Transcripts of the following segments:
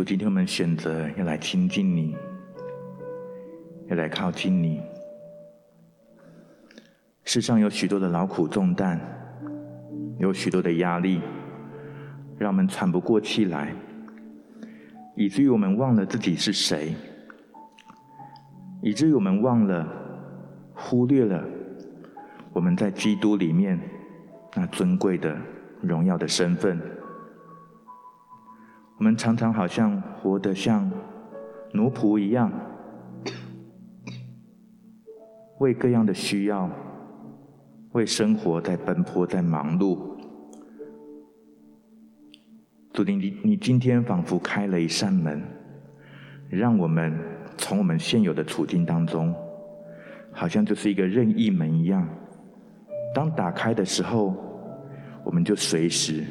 主，今天我们选择要来亲近你，要来靠近你。世上有许多的劳苦重担，有许多的压力，让我们喘不过气来，以至于我们忘了自己是谁，以至于我们忘了、忽略了我们在基督里面那尊贵的、荣耀的身份。我们常常好像活得像奴仆一样，为各样的需要，为生活在奔波，在忙碌。主，你你今天仿佛开了一扇门，让我们从我们现有的处境当中，好像就是一个任意门一样，当打开的时候，我们就随时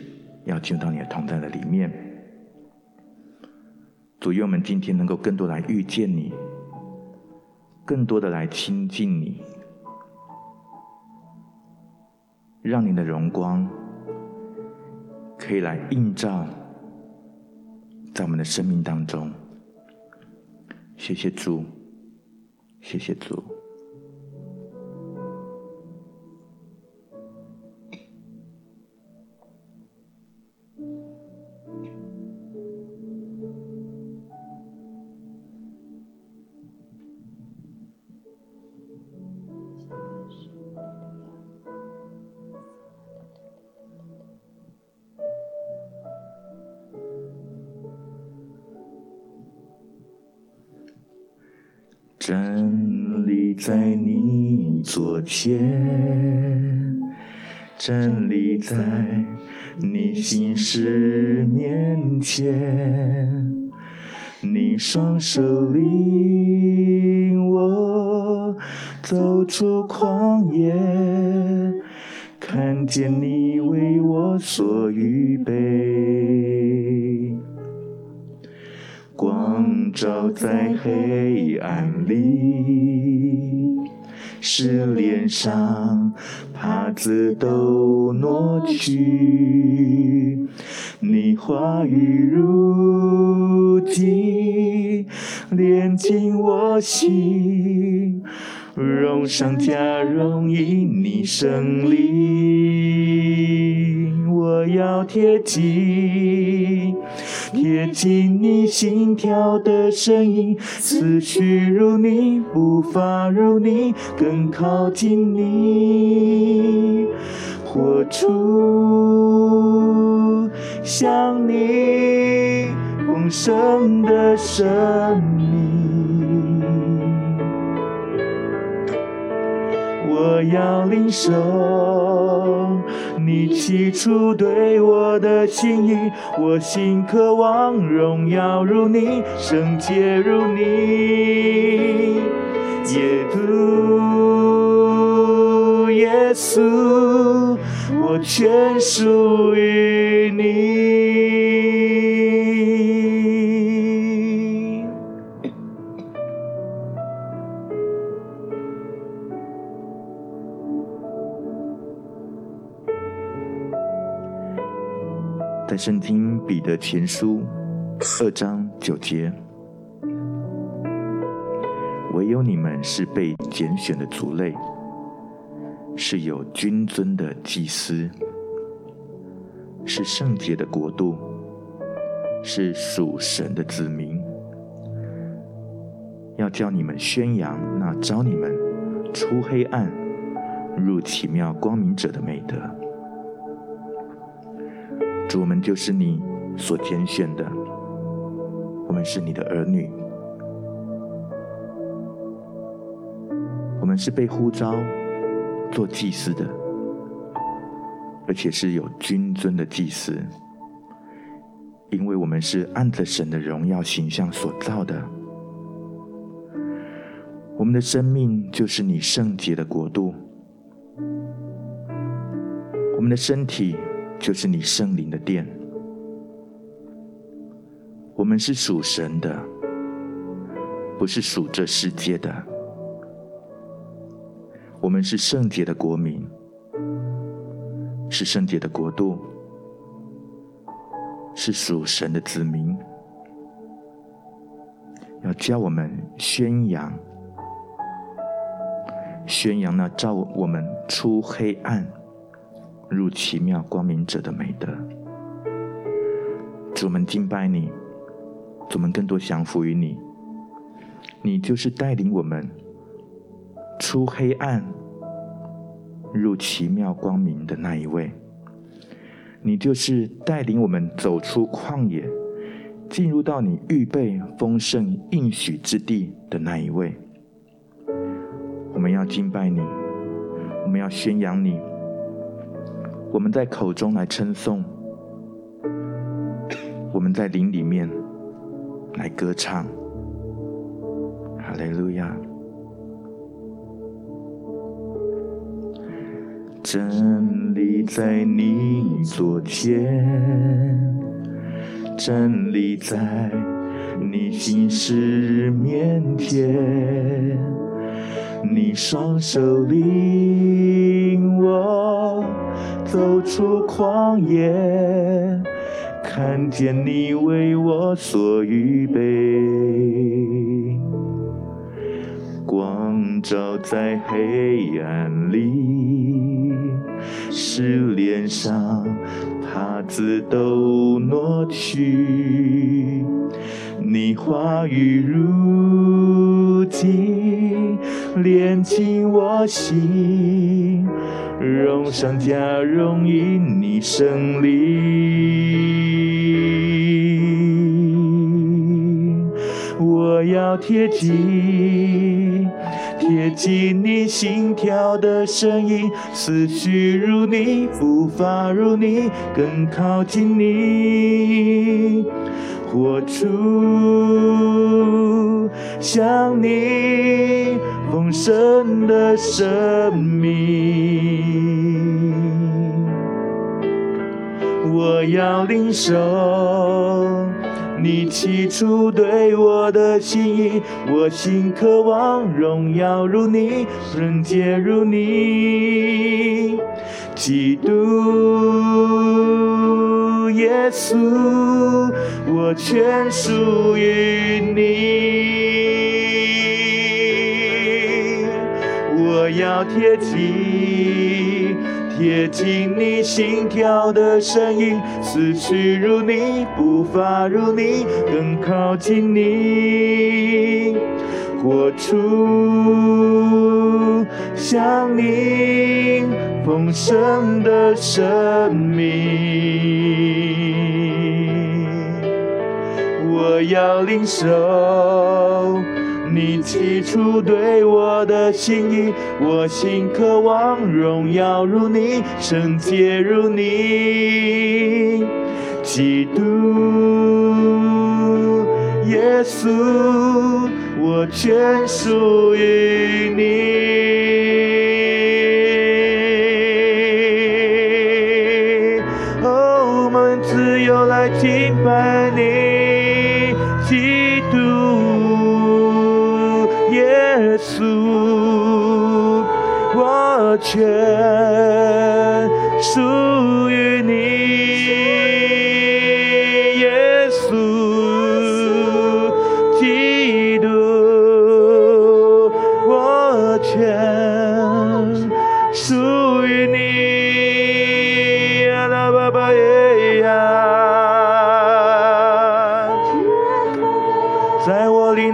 要进到你的同在的里面。主，愿我们今天能够更多来遇见你，更多的来亲近你，让你的荣光可以来映照在我们的生命当中。谢谢主，谢谢主。前，站立在你心事面前，你双手领我走出旷野，看见你为我所预备。光照在黑暗里，是脸上帕子都挪去。你话语如金，炼进我心，容上加荣因你胜利，我要贴近。贴近你心跳的声音，思绪如你，步伐如你，更靠近你，活出像你丰盛的生命。我要领受。你起初对我的心意，我心渴望荣耀如你，圣洁如你，耶稣，耶稣，我全属于你。圣经彼得前书二章九节，唯有你们是被拣选的族类，是有君尊的祭司，是圣洁的国度，是属神的子民，要叫你们宣扬那召你们出黑暗入奇妙光明者的美德。主，我们就是你所拣选的，我们是你的儿女，我们是被呼召做祭司的，而且是有君尊的祭司，因为我们是按着神的荣耀形象所造的，我们的生命就是你圣洁的国度，我们的身体。就是你圣灵的殿，我们是属神的，不是属这世界的。我们是圣洁的国民，是圣洁的国度，是属神的子民。要教我们宣扬，宣扬那照我们出黑暗入奇妙光明者的美德。主，我们敬拜你，主，我们更多降服于你。你就是带领我们出黑暗入奇妙光明的那一位。你就是带领我们走出旷野，进入到你预备丰盛应许之地的那一位。我们要敬拜你，我们要宣扬你，我们在口中来称颂，我们在灵里面来歌唱。哈利路亚。真理在你左前，真理在你心事面前，你双手领我走出旷野，看见你为我所预备，光照在黑暗里。使脸上帕子都挪去，你话语如金，炼净我心，荣上加荣因你胜利，我要贴近。贴近你心跳的声音，思绪如你，步伐如你，更靠近你，活出像你丰盛的生命。我要领受。你起初对我的心意，我心渴望荣耀如你，纯洁如你，基督耶稣，我全属于你，我要贴近。贴近你心跳的声音，思绪如你，步伐如你，更靠近你，活出像你丰盛的生命。我要领受。你起初对我的心意，我心渴望荣耀如你，圣洁如你，基督耶稣，我全属于你。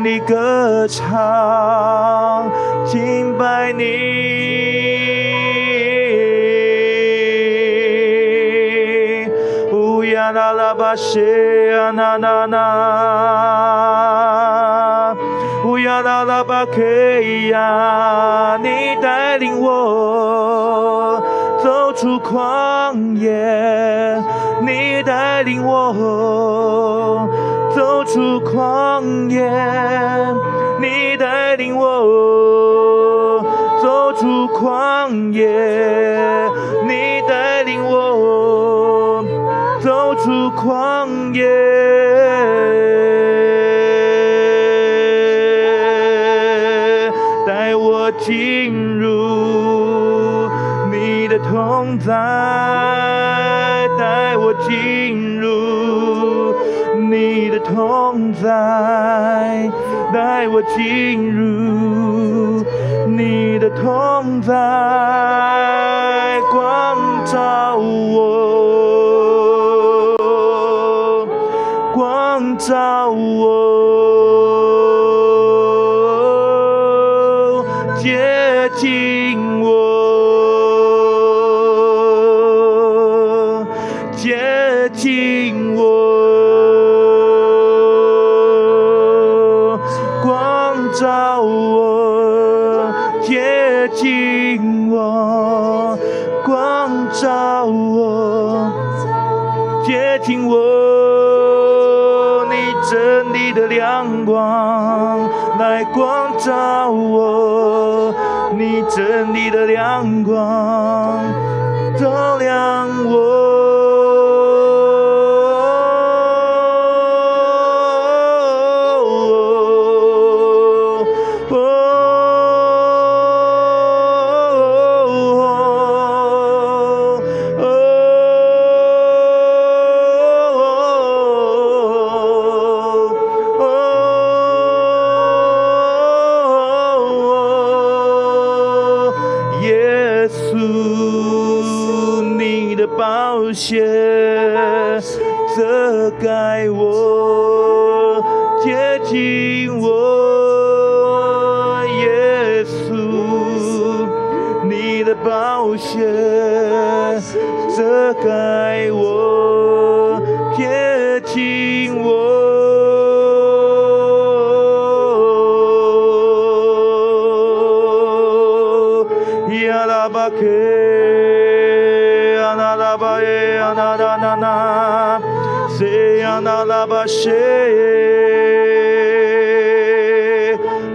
在我灵里歌唱，敬拜你。啦啦巴西呀那那那，乌呀啦啦巴克呀，你带领我走出旷野，你带领我出旷野，你带领我走出旷野，我进入你的同在，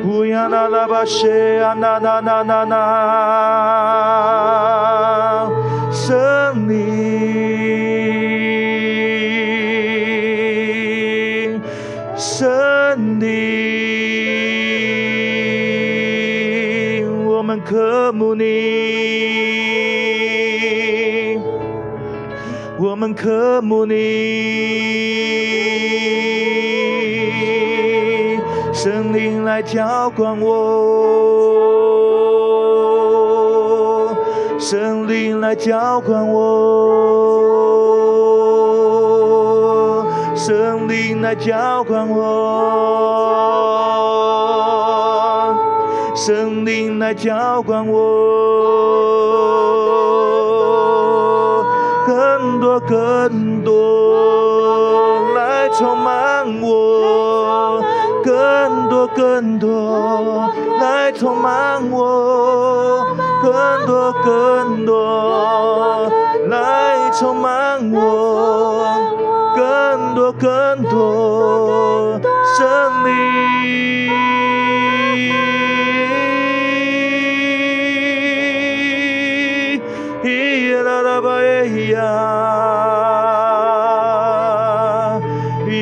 乌呀啦啦巴谁呀啦啦啦啦啦，圣灵，圣灵，我们渴慕你，我们渴慕你，圣灵来浇灌我，圣灵来浇灌我，圣灵来浇灌我，圣灵来浇灌我，更多更更多来充满我，更多更多来充满我，更多更多圣灵，咿啦啦吧耶呀，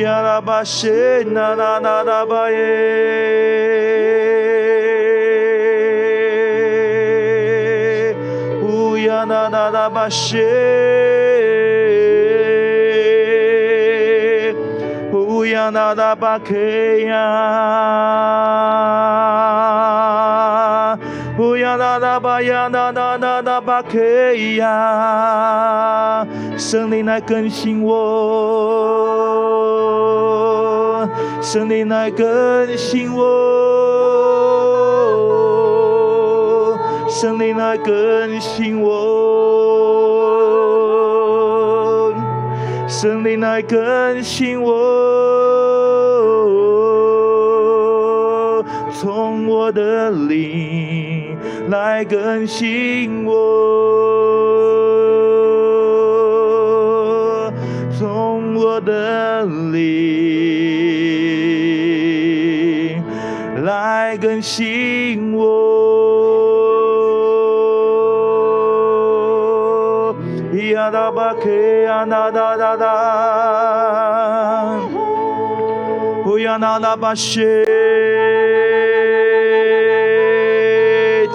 呀啦吧谢那那那那吧耶，呀那那那吧谢，乌呀那那吧克呀。乌呀啦啦吧呀啦啦啦啦吧克呀，圣灵来更新我，圣灵来更新我，圣灵来更新我，圣灵来更新我，从我的灵。来更新我，从我的灵来更新呀哒哒哒哒，哦呀哒哒吧谢。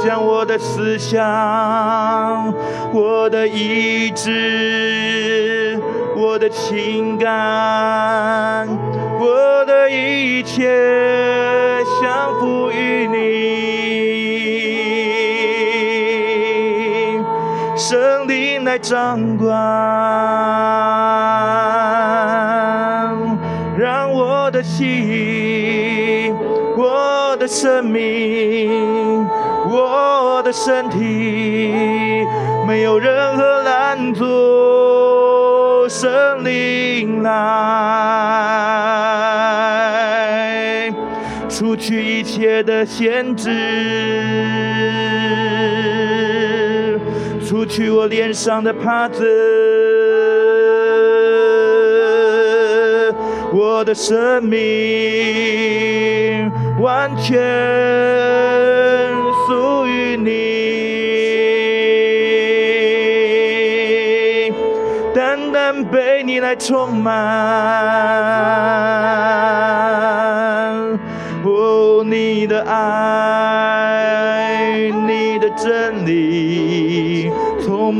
将我的思想、我的意志、我的情感、我的一切降服于你，来掌管，让我的心，我的生命，我的身体，没有任何拦阻，圣灵来，除去一切的限制，去我脸上的帕子，我的生命完全属于你。单单被你来充满，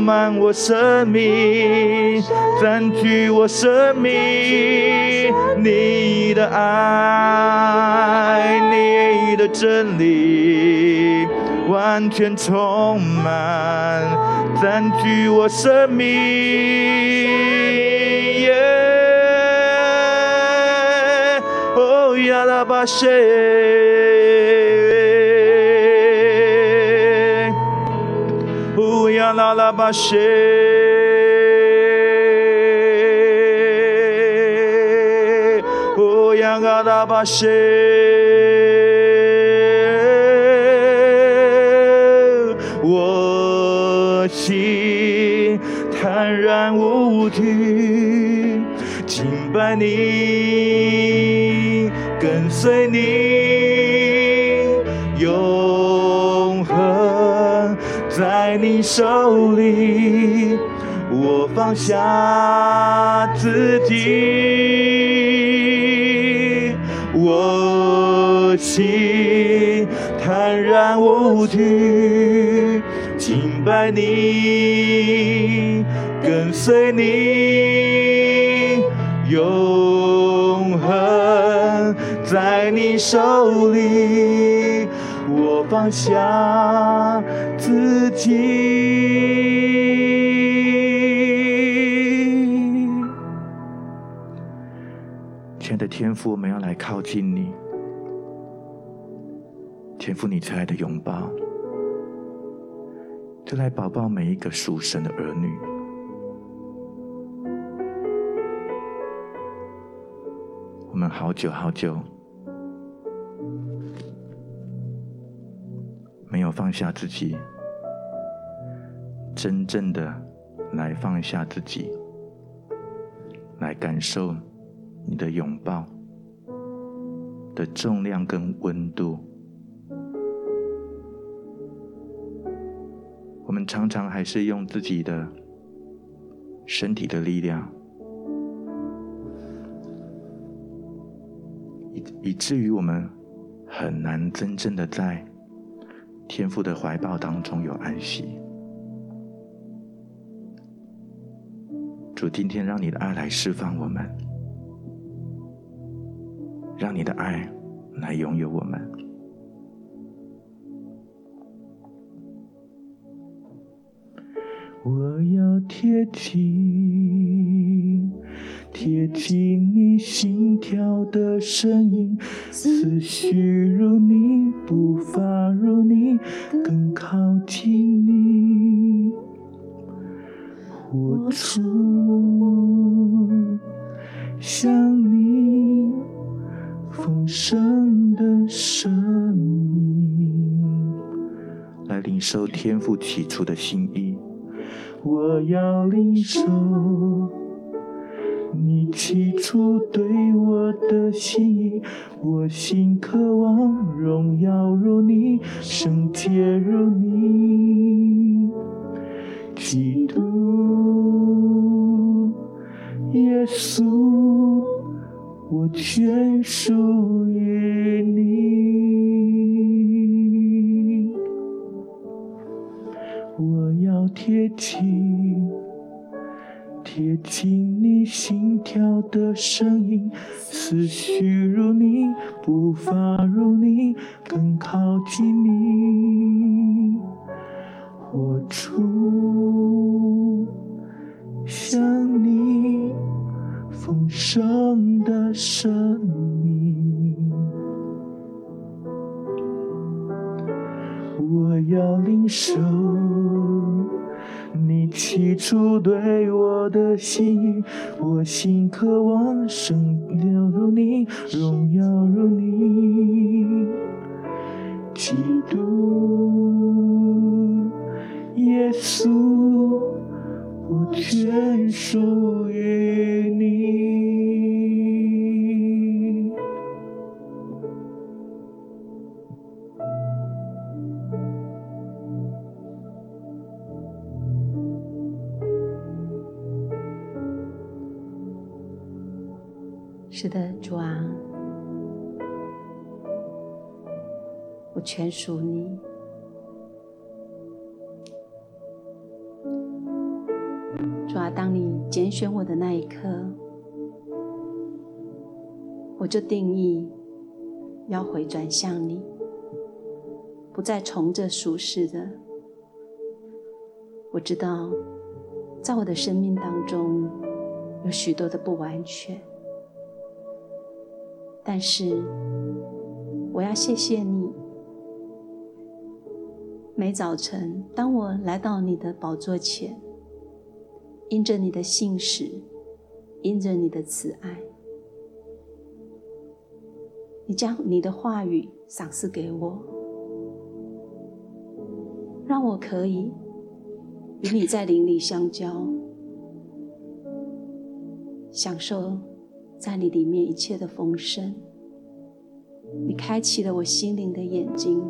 满我生命，占据我生命，你的爱，你的真理，完全充满，占据我生命。拉巴谢，拉拉巴谢，乌亚拉拉巴谢，我心坦然无惧，敬拜你。跟随你，手里，我放下自己，我心坦然无惧，敬拜你，跟随你，永恒。在你手里，我放下自己。亲爱的天父，我们要来靠近你，天父，你慈爱的拥抱，就来抱抱每一个属神的儿女。我们好久好久没有放下自己，真正的来放下自己，来感受你的拥抱的重量跟温度。我们常常还是用自己的身体的力量。以以至于我们很难真正的在天父的怀抱当中有安息。主，今天让你的爱来释放我们，让你的爱来拥有我们。我要贴近。贴近你心跳的声音，思绪如你，步伐如你，更靠近出像你丰盛的生命，来领受天父起初的心意，我要领受。你起初对我的心意，我心渴望荣耀如你，圣洁如你，基督稣，我全属于你，我要贴近。贴近你心跳的声音，思绪如你，步伐如你，更靠近你，活出像你丰盛的生命。我要领受。你起初对我的心意，我心渴望圣洁如你，荣耀如你，基督耶稣，我全属于你。全属你。主啊，当你拣选我的那一刻，我就定义要回转向你，不再从这属世的。我知道，在我的生命当中有许多的不完全。但是，我要谢谢你。每早晨，当我来到你的宝座前，因着你的信实，因着你的慈爱，你将你的话语赏赐给我，让我可以与你在灵里相交，享受。在你里面一切的丰盛，你开启了我心灵的眼睛，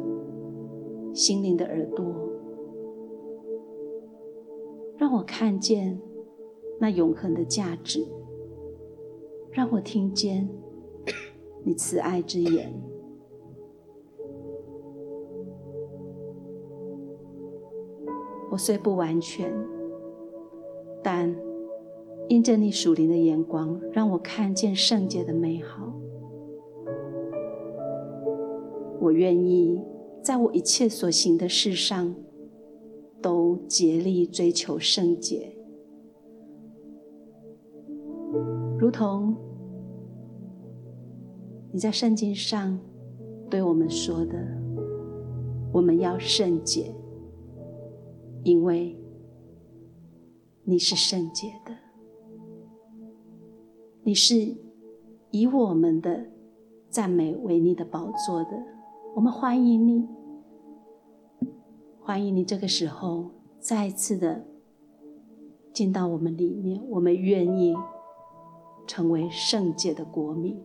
心灵的耳朵，让我看见那永恒的价值，让我听见你慈爱之言。我虽不完全，但。因着你属灵的眼光，让我看见圣洁的美好。我愿意在我一切所行的事上，都竭力追求圣洁，如同你在圣经上对我们说的：“我们要圣洁，因为你是圣洁的。”你是以我们的赞美为你的宝座的，我们欢迎你，欢迎你这个时候再次的进到我们里面，我们愿意成为圣洁的国民。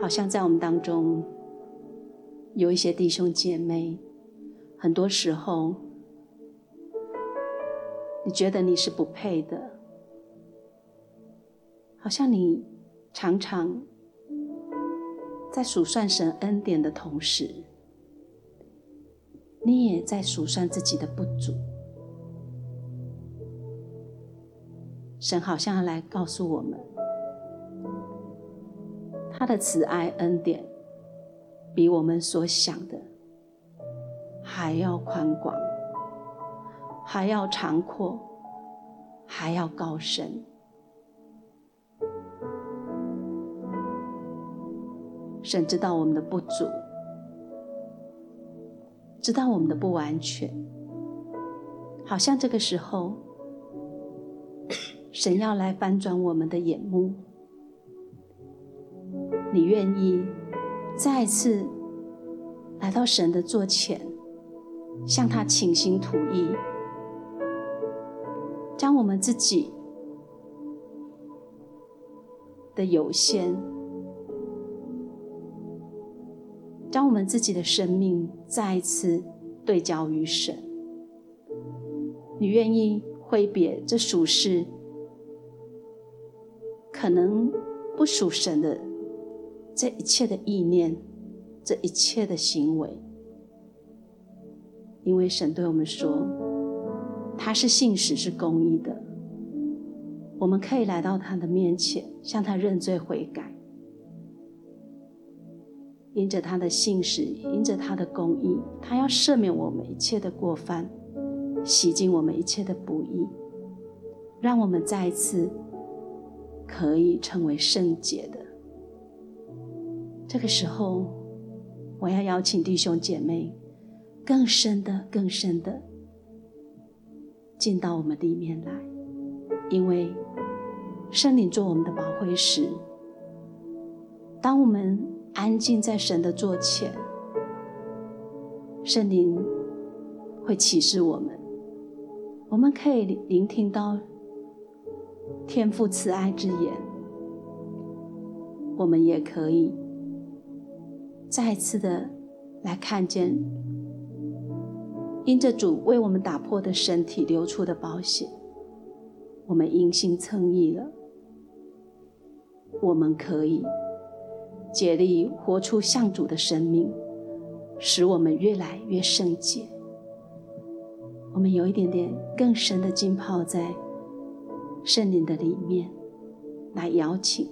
好像在我们当中有一些弟兄姐妹，很多时候。你觉得你是不配的，好像你常常在数算神恩典的同时，你也在数算自己的不足。神好像要来告诉我们，他的慈爱恩典比我们所想的还要宽广。还要长阔，还要高深。神知道我们的不足，知道我们的不完全。好像这个时候，神要来翻转我们的眼目。你愿意再次来到神的座前，向他倾心吐意？将我们自己的有限，将我们自己的生命再一次对焦于神。你愿意挥别这属世、可能不属神的这一切的意念，这一切的行为，因为神对我们说：“他是信实是公义的，我们可以来到他的面前，向他认罪悔改。因着他的信实，因着他的公义，他要赦免我们一切的过犯，洗净我们一切的不义，让我们再一次可以成为圣洁的。这个时候，我要邀请弟兄姐妹，更深的、更深的进到我们里面来，因为圣灵做我们的保惠师。当我们安静在神的座前，圣灵会启示我们，我们可以聆听到天父慈爱之言，我们也可以再次的来看见，因着主为我们打破的身体流出的宝血，我们因信称义了，我们可以。竭力活出像主的生命，使我们越来越圣洁。我们有一点点更深的浸泡在圣灵的里面，来邀请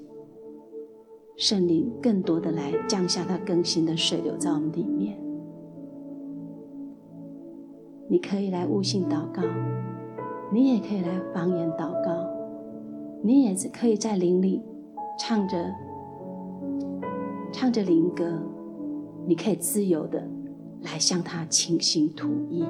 圣灵更多的来降下它更新的水流在我们里面。你可以来悟性祷告，你也可以来方言祷告，你也是可以在灵里唱着。唱着灵歌，你可以自由的来向他倾心吐意。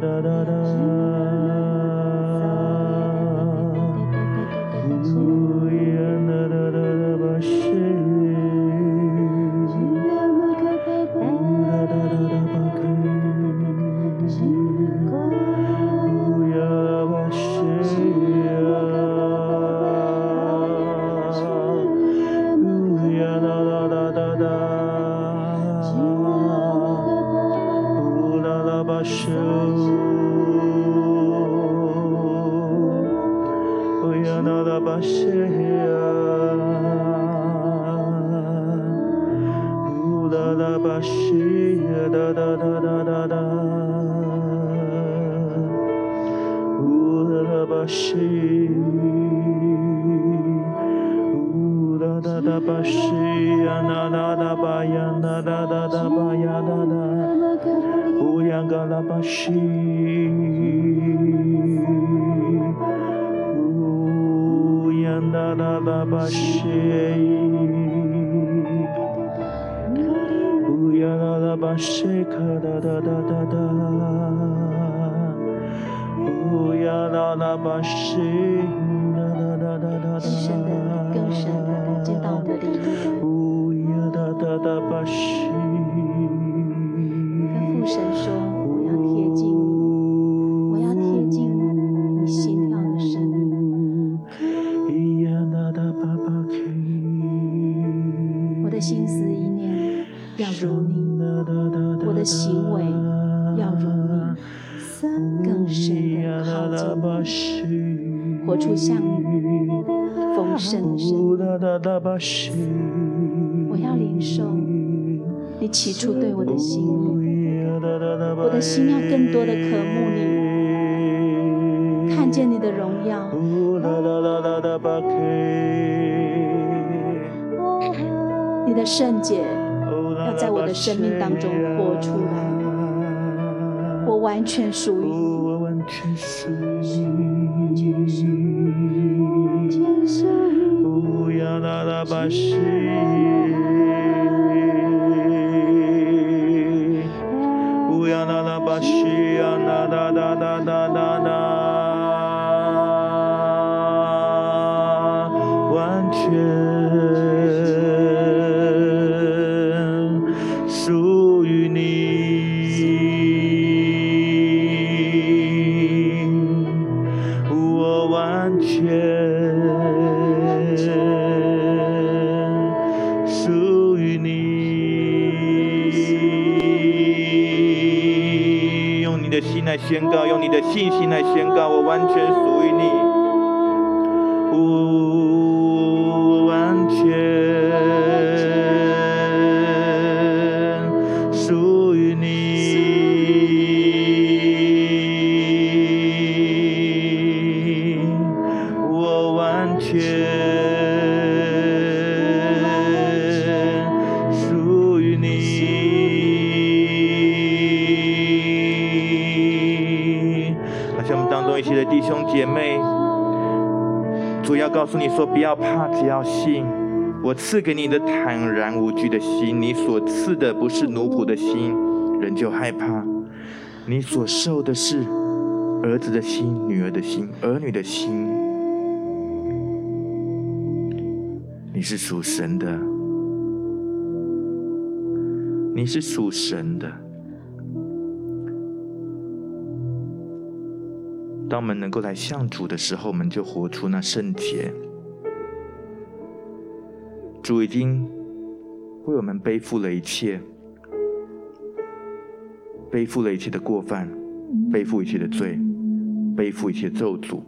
da da da da ba shi da da da da da da ooh da ba shi ooh da da da ba she. na da da ba ya na da da da ba ya da da ooh ya ga la ba ya da da da ba shi 我要领受。你起初对我的心。意，我的心要更多的渴慕你，看见你的荣耀，你的圣洁要在我的生命当中活出来，我完全属于你。呀啦啦巴西，宣告，用你的信心来宣告，我完全诉你说：不要怕，只要信。我赐给你的坦然无惧的心，你所赐的不是奴仆的心，人就害怕。你所受的是儿子的心、女儿的心、儿女的心。你是属神的，你是属神的。当我们能够来向主的时候，我们就活出那圣洁。主已经为我们背负了一切，背负了一切的过犯，背负一切的罪，背负一切咒诅。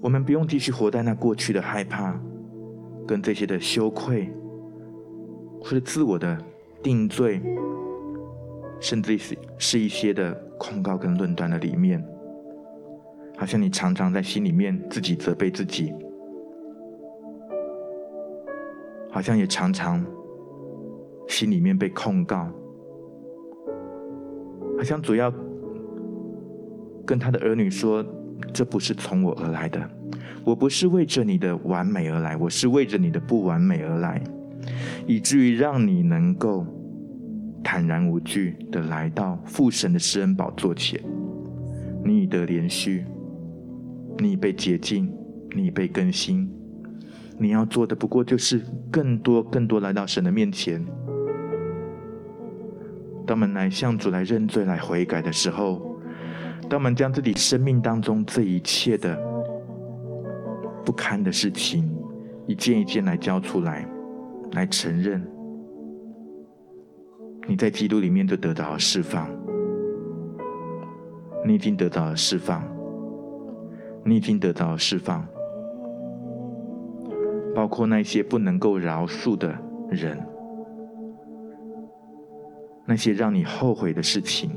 我们不用继续活在那过去的害怕，跟这些的羞愧，或者自我的定罪。甚至是是一些的控告跟论断的里面，好像你常常在心里面自己责备自己，好像也常常心里面被控告，好像主要跟他的儿女说：“这不是从我而来的，我不是为着你的完美而来，我是为着你的不完美而来，以至于让你能够。”坦然无惧的来到父神的施恩宝座前，你已得怜恤，你已被洁净，你被更新。你要做的不过就是更多、更多来到神的面前。当我们来向主来认罪、来悔改的时候，当我们将自己生命当中这一切的不堪的事情，一件一件来交出来，来承认。你在基督里面就得到了释放，你已经得到了释放，你已经得到了释放，包括那些不能够饶恕的人，那些让你后悔的事情，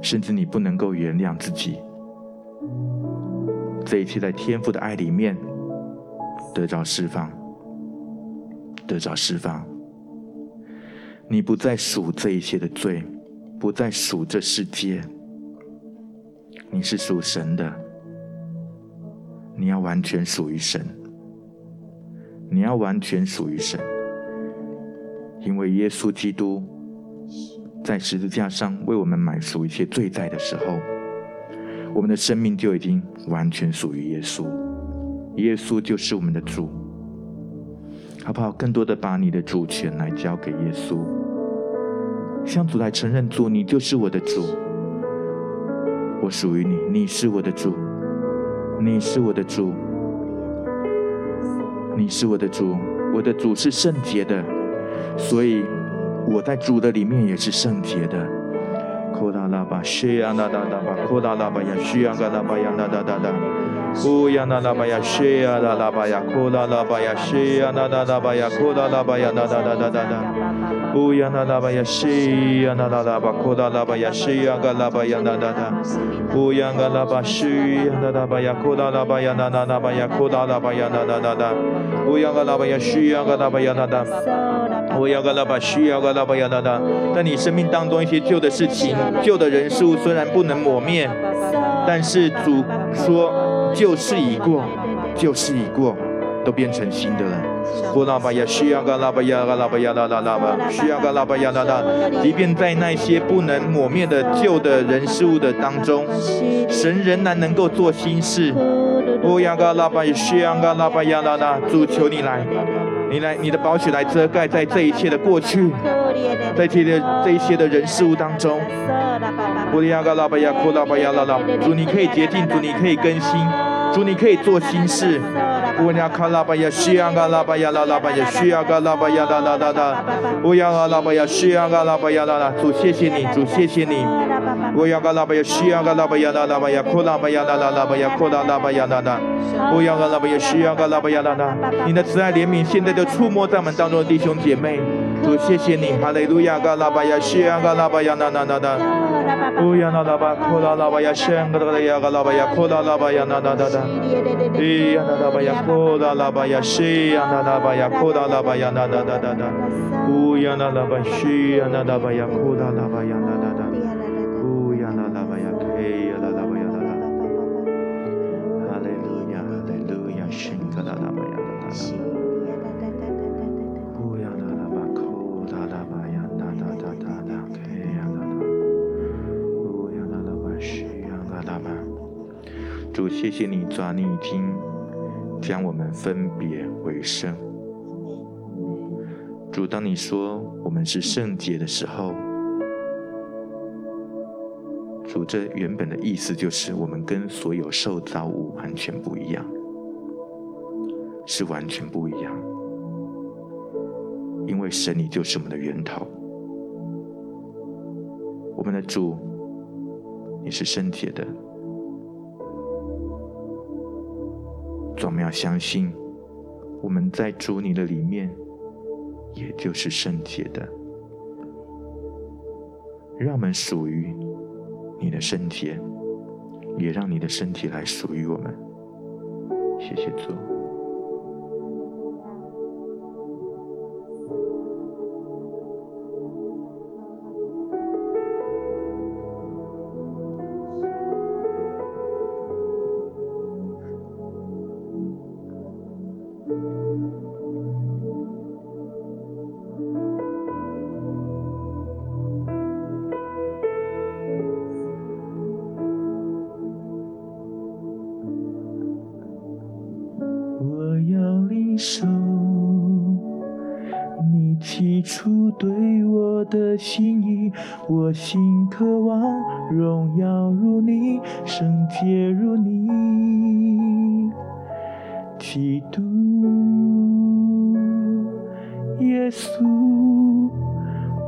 甚至你不能够原谅自己，这一切在天父的爱里面得到释放。得着释放，你不再数这一切的罪，不再数这世界，你是属神的，你要完全属于神，你要完全属于神，因为耶稣基督在十字架上为我们买赎一切罪债的时候，我们的生命就已经完全属于耶稣，耶稣就是我们的主。好不好？更多的把你的主权来交给耶稣，向主来承认主，你就是我的主，我属于你，你是我的主，你是我的主，你是我的主，我的主是圣洁的，所以我在主的里面也是圣洁的。扩大喇叭，需要那哒哒吧，扩大喇叭呀，需要个喇叭呀，那哒哒哒。乌呀那喇叭呀，西呀那喇叭呀，扩大喇叭呀，西呀那哒哒吧呀，扩大喇叭呀，那哒哒哒哒哒。乌呀那喇叭呀，需要那哒哒吧，扩大喇叭呀，需要个喇叭呀，那哒哒。乌呀个喇叭需要那哒吧呀，扩大喇叭呀，那哒哒吧呀，扩大喇叭呀，那哒哒哒。乌呀个喇叭呀，个喇叭呀，那哒。乌呀个喇叭需要个喇叭呀，那哒。在你生命当中一些旧的事情。旧的人事物虽然不能抹灭，但是主说旧事已过，旧事已过，都变成新的了。呼啦吧呀，需要个啦吧呀，个啦吧呀啦啦啦吧，需要个啦吧呀啦啦。即便在那些不能抹灭的旧的人事物的当中，神仍然能够做新事。呼呀个啦吧，需要个啦吧呀啦啦。主求你来，你来，你的宝血来遮盖在这一切的过去。在这些这一些的人事物当中，主你可以洁净，主你可以更新，主你可以做心事，乌呀卡拉巴呀西呀嘎拉巴呀拉拉巴呀西呀嘎拉巴呀啦啦啦啦，乌呀嘎拉巴呀西呀嘎拉巴呀啦啦，主谢谢你，主谢谢你，乌呀嘎拉巴呀西呀嘎拉巴呀啦啦巴呀库拉巴呀啦啦啦巴呀库拉拉巴呀啦啦，乌呀嘎拉巴呀西呀嘎拉巴呀啦啦，你的慈爱怜悯现在就触摸在我们当中的弟兄姐妹，主谢谢你，哈利路亚嘎拉巴呀西呀嘎拉巴呀啦啦啦啦，乌呀啦啦巴库拉拉巴呀西呀嘎拉呀嘎拉巴呀库拉拉巴呀啦啦啦啦，咿呀啦啦巴呀库拉拉巴呀西呀啦啦巴呀库拉拉巴呀啦啦啦啦啦，乌呀啦啦巴西呀啦啦巴呀库拉拉巴呀啦啦啦，谢你，主啊，你已经将我们分别为圣。主，当你说我们是圣洁的时候，主，这原本的意思就是我们跟所有受造物完全不一样，是完全不一样。因为神，你就是我们的源头，我们的主，你是圣洁的。总要相信，我们在主你的里面，也就是圣洁的。让我们属于你的圣洁，也让你的身体来属于我们。谢谢主。手你起初对我的心意，我心渴望荣耀如你，圣洁如你，基督耶稣，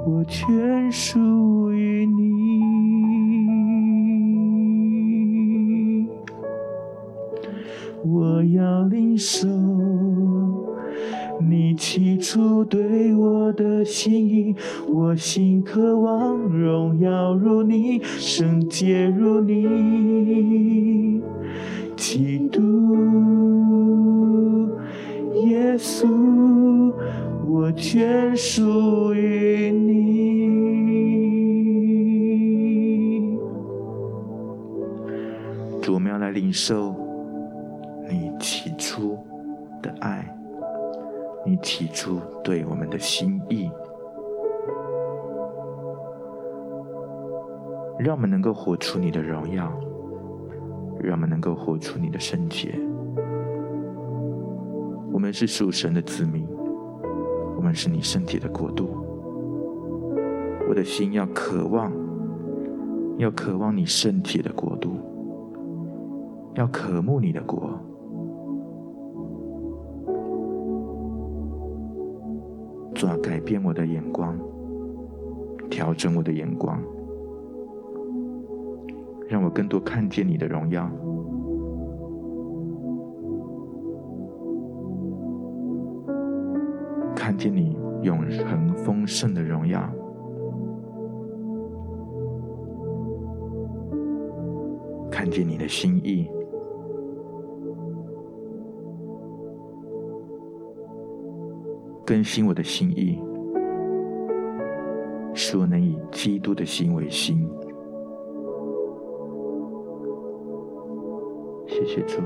我全属于你。我要领受出对我的心意，我心渴望荣耀如你，圣洁如你，基督耶稣，我全属于你。主，我们要来领受。你起初的爱，你提出对我们的心意，让我们能够活出你的荣耀，让我们能够活出你的圣洁。我们是属神的子民，我们是你圣体的国度。我的心要渴望，要渴望你圣体的国度，要渴慕你的国。主啊，改变我的眼光，调整我的眼光，让我更多看见你的荣耀，看见你永恒丰盛的荣耀，看见你的心意。更新我的心意，使我能以基督的心为心。谢谢主。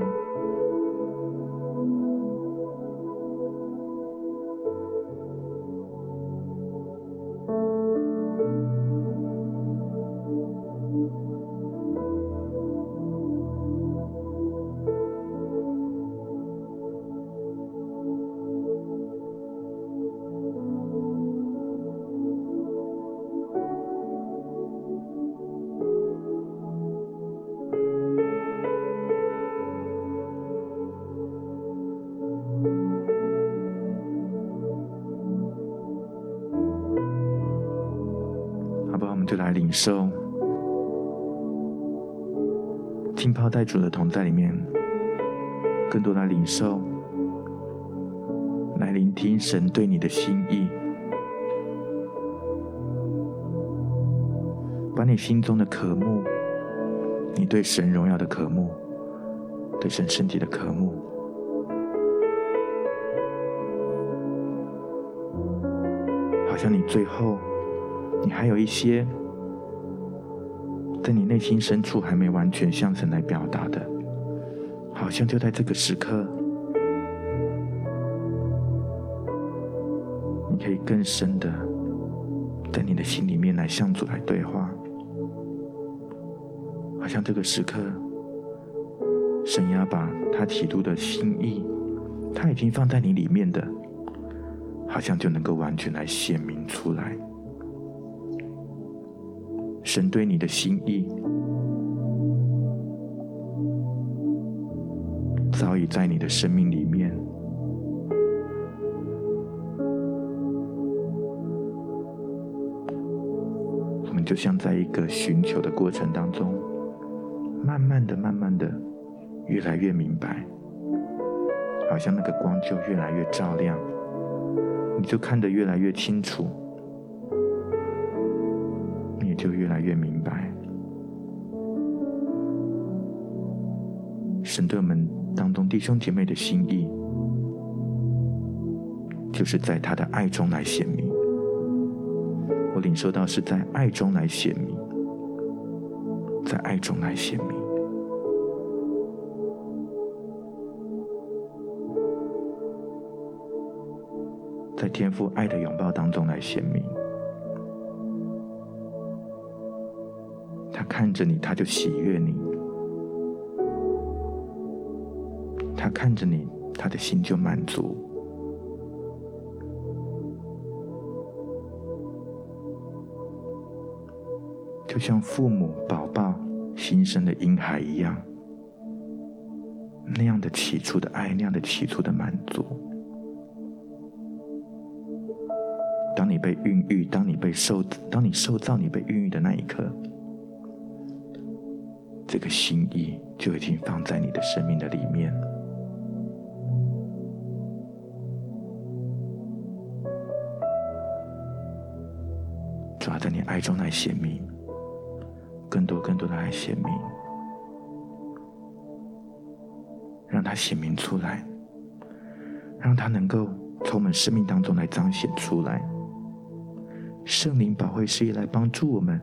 浸泡在主的同在里面，更多来领受，来聆听神对你的心意，把你心中的渴慕，你对神荣耀的渴慕，对神身体的渴慕，好像你最后。你还有一些在你内心深处还没完全向神来表达的，好像就在这个时刻，你可以更深的在你的心里面来向主来对话，好像这个时刻，神要把他提出的心意，他已经放在你里面的，好像就能够完全来显明出来。神对你的心意，早已在你的生命里面。我们就像在一个寻求的过程当中，慢慢的、慢慢的，越来越明白，好像那个光就越来越照亮，你就看得越来越清楚。就越来越明白，神对我们当中弟兄姐妹的心意，就是在他的爱中来显明。我领受到是在爱中来显明，在爱中来显明，在天父爱的拥抱当中来显明。看着你，他就喜悦你；他看着你，他的心就满足。就像父母宝宝新生的婴孩一样，那样的起初的爱，那样的起初的满足。当你被孕育，当你被受，当你受造，你被孕育的那一刻。这个心意就已经放在你的生命的里面，主要在你爱中来显明，更多更多的爱显明，让它显明出来，让它能够从我们生命当中来彰显出来。圣灵保惠师也来帮助我们，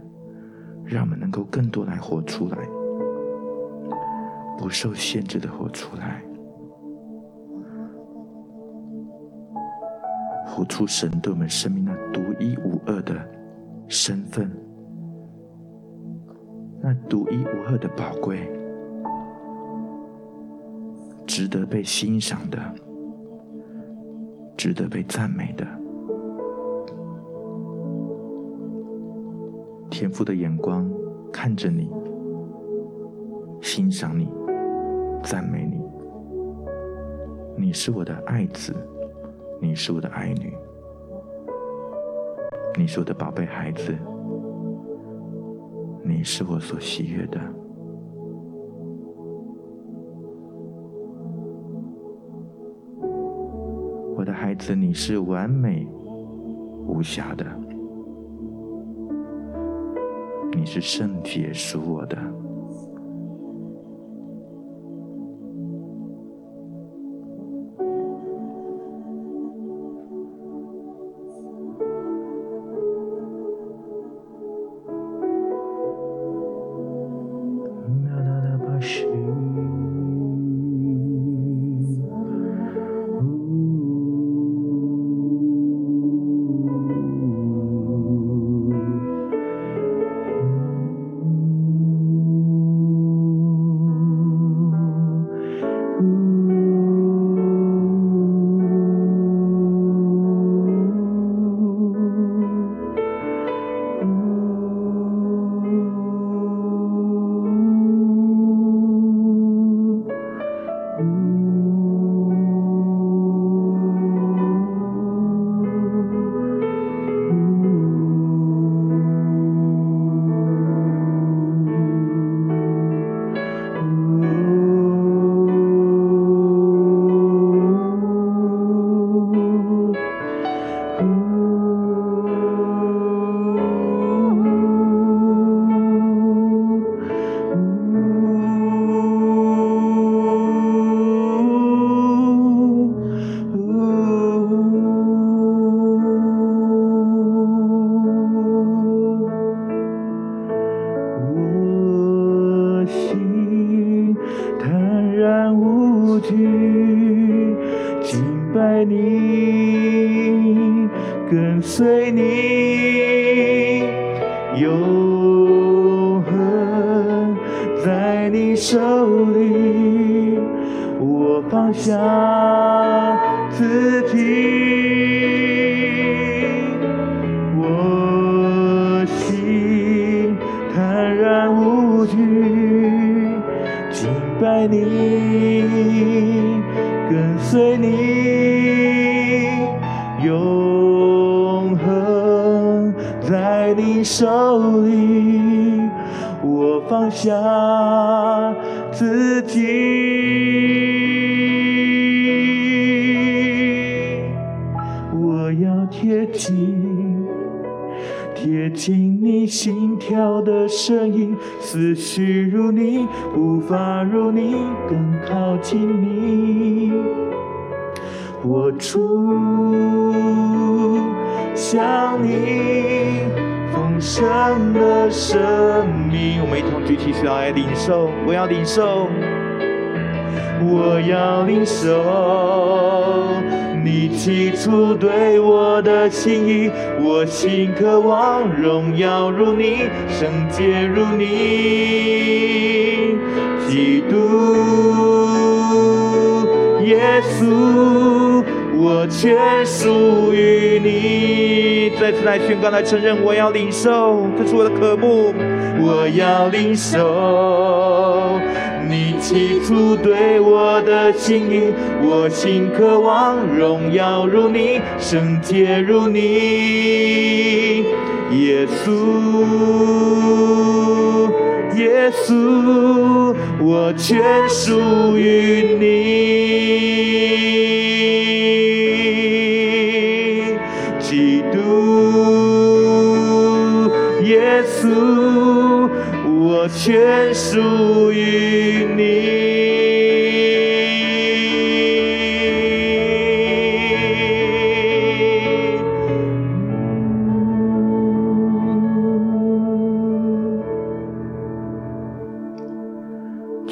让我们能够更多来活出来。不受限制的活出来，活出神对我们生命那独一无二的身份，那独一无二的宝贵，值得被欣赏的，值得被赞美的。天父的眼光看着你，欣赏你。赞美你，你是我的爱子，你是我的爱女，你是我的宝贝孩子，你是我所喜悦的。我的孩子，你是完美无瑕的，你是圣洁属我的。贴近。贴近你心跳的声音，思绪如你，步伐如你，更靠近你。我出像你丰盛的生命。我们一同举起手来领受，我要领受，我要领受。你起初对我的心意，我心渴望荣耀如你，圣洁如你，基督耶稣，我全属于你。再次来宣告，来承认，我要领受，这是我的渴慕，我要领受。你起初对我的心意，我心渴望荣耀如你，圣洁如你，耶稣，耶稣，我全属于你，基督，耶稣，我全属于。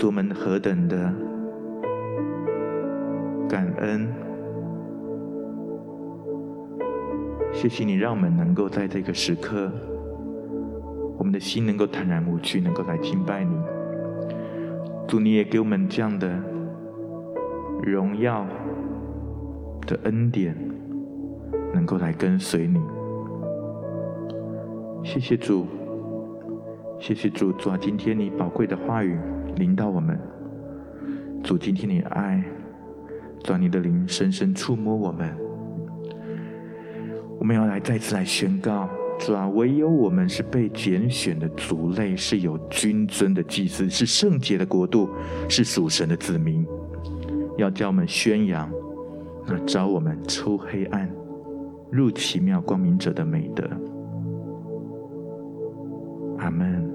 主们何等的感恩谢谢你，让我们能够在这个时刻，我们的心能够坦然无惧，能够来敬拜你。主，你也给我们这样的荣耀的恩典，能够来跟随你。谢谢主，谢谢主，主啊，今天你宝贵的话语临到我们。主，今天你爱，主啊，你的灵深深触摸我们。我们要来再次来宣告，主啊，唯有我们是被拣选的族类，是有君尊的祭司，是圣洁的国度，是属神的子民。要叫我们宣扬那召我们出黑暗、入奇妙光明者的美德。阿门。